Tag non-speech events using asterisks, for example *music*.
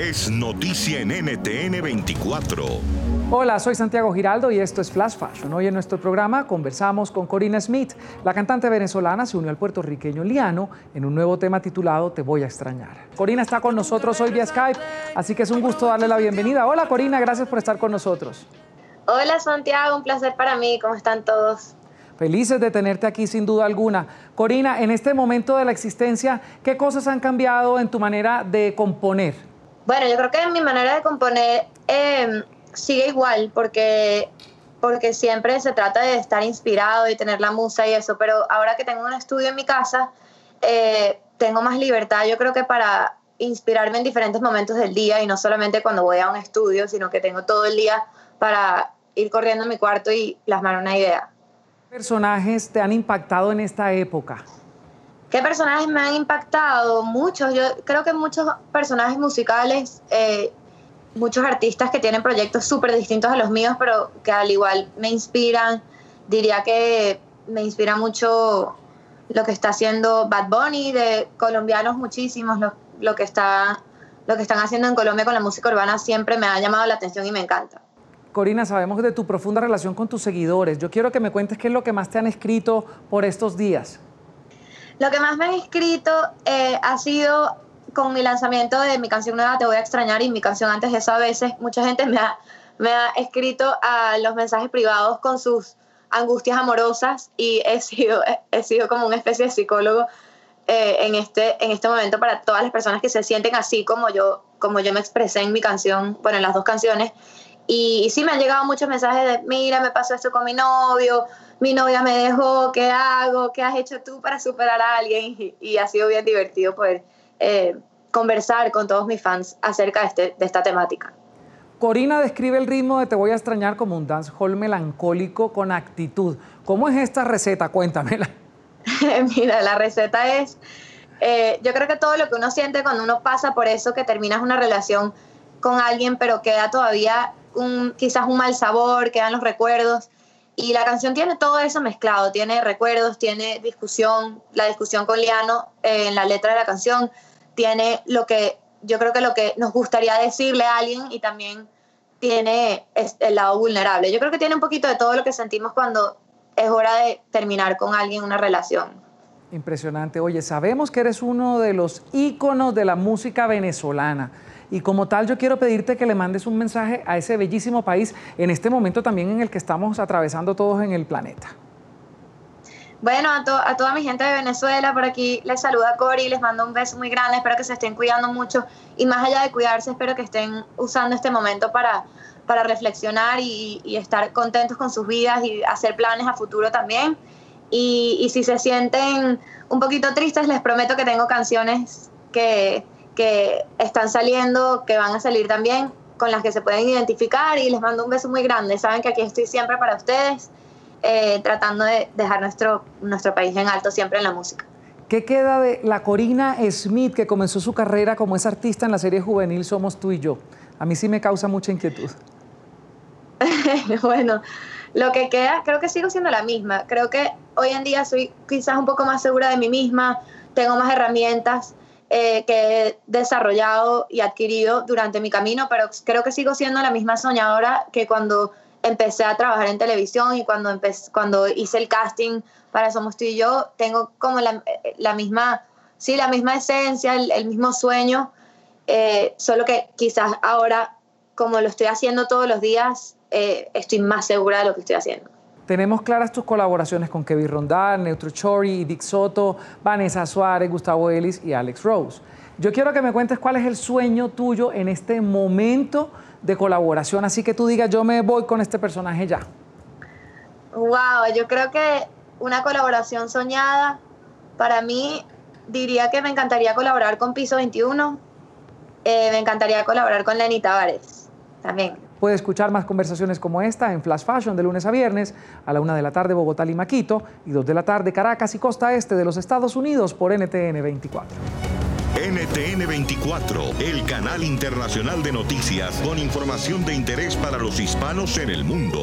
es noticia en NTN 24. Hola, soy Santiago Giraldo y esto es Flash Fashion. Hoy en nuestro programa conversamos con Corina Smith. La cantante venezolana se unió al puertorriqueño Liano en un nuevo tema titulado Te voy a extrañar. Corina está con nosotros hoy vía Skype, así que es un gusto darle la bienvenida. Hola Corina, gracias por estar con nosotros. Hola Santiago, un placer para mí. ¿Cómo están todos? Felices de tenerte aquí sin duda alguna. Corina, en este momento de la existencia, ¿qué cosas han cambiado en tu manera de componer? Bueno, yo creo que mi manera de componer em, sigue igual porque, porque siempre se trata de estar inspirado y tener la musa y eso, pero ahora que tengo un estudio en mi casa, eh, tengo más libertad, yo creo que para inspirarme en diferentes momentos del día y no solamente cuando voy a un estudio, sino que tengo todo el día para ir corriendo en mi cuarto y plasmar una idea. ¿Qué personajes te han impactado en esta época? ¿Qué personajes me han impactado? Muchos, yo creo que muchos personajes musicales, eh, muchos artistas que tienen proyectos súper distintos a los míos, pero que al igual me inspiran. Diría que me inspira mucho lo que está haciendo Bad Bunny, de colombianos muchísimos, lo, que está, lo que están haciendo en Colombia con la música urbana siempre me ha llamado la atención y me encanta. Corina, sabemos de tu profunda relación con tus seguidores. Yo quiero que me cuentes qué es lo que más te han escrito por estos días. Lo que más me han escrito eh, ha sido con mi lanzamiento de mi canción nueva Te voy a extrañar y mi canción antes de eso a veces mucha gente me ha, me ha escrito a los mensajes privados con sus angustias amorosas y he sido, *laughs* he sido como una especie de psicólogo eh, en, este, en este momento para todas las personas que se sienten así como yo, como yo me expresé en mi canción, bueno, en las dos canciones. Y, sí me han llegado muchos mensajes de, mira, me pasó esto con mi novio, mi novia me dejó, ¿qué hago? ¿Qué has hecho tú para superar a alguien? Y, ha sido bien divertido poder eh, conversar con todos mis fans acerca de, este, de esta temática. Corina describe el ritmo de Te voy a extrañar como un dancehall melancólico con actitud. ¿Cómo es esta receta? Cuéntamela. *laughs* Mira, la receta es, eh, yo creo que todo lo que uno siente cuando uno pasa por eso, que terminas una relación con alguien, pero queda todavía quizás un mal sabor, quedan los recuerdos. Y la canción tiene todo eso mezclado, tiene recuerdos, tiene discusión, la discusión con Liano eh, en la letra de la canción, tiene lo que yo creo que lo que nos gustaría decirle a alguien y también tiene el lado vulnerable. Yo creo que tiene un poquito de todo lo que sentimos cuando es hora de terminar con alguien una relación. Impresionante. Oye, sabemos que eres uno de los íconos de la música venezolana. Y como tal, yo quiero pedirte que le mandes un mensaje a ese bellísimo país en este momento también en el que estamos atravesando todos en el planeta. Bueno, a, toda mi gente de Venezuela, por aquí les saluda Cori, les mando un beso muy grande, espero que se estén cuidando mucho y más allá de cuidarse, espero que estén usando este momento para, para reflexionar y, estar contentos con sus vidas y hacer planes a futuro también. Y, y si se sienten un poquito tristes, les prometo que tengo canciones que, que están saliendo, que van a salir también, con las que se pueden identificar y les mando un beso muy grande. Saben que aquí estoy siempre para ustedes, eh, tratando de dejar nuestro, nuestro país en alto siempre en la música. ¿Qué queda de la Corina Smith que comenzó su carrera como esa artista en la serie juvenil Somos tú y yo? A mí sí me causa mucha inquietud. *laughs* bueno, lo que queda, creo que sigo siendo la misma. Creo que hoy en día soy quizás un poco más segura de mí misma, tengo más herramientas, eh, que he desarrollado y adquirido durante mi camino, pero creo que sigo siendo la misma soñadora que cuando empecé a trabajar en televisión y cuando, empecé, cuando hice el casting para Somos tú y yo, tengo como la, la misma, sí, la misma esencia, el, mismo sueño, eh, solo que quizás ahora, como lo estoy haciendo todos los días, eh, estoy más segura de lo que estoy haciendo. Tenemos claras tus colaboraciones con Kevin Rondal, Neutro Chori, Dick Soto, Vanessa Suárez, Gustavo Ellis y Alex Rose. Yo quiero que me cuentes cuál es el sueño tuyo en este momento de colaboración, así que tú digas, yo me voy con este personaje ya. Wow, yo creo que una colaboración soñada, para mí diría que me encantaría colaborar con Piso 21, eh, me encantaría colaborar con Lenny Tavares también. Puede escuchar más conversaciones como esta en Flash Fashion de lunes a viernes a la una de la tarde Bogotá, Lima, Quito y dos de la tarde Caracas y costa este de los Estados Unidos por NTN 24. NTN 24, el canal internacional de noticias con información de interés para los hispanos en el mundo.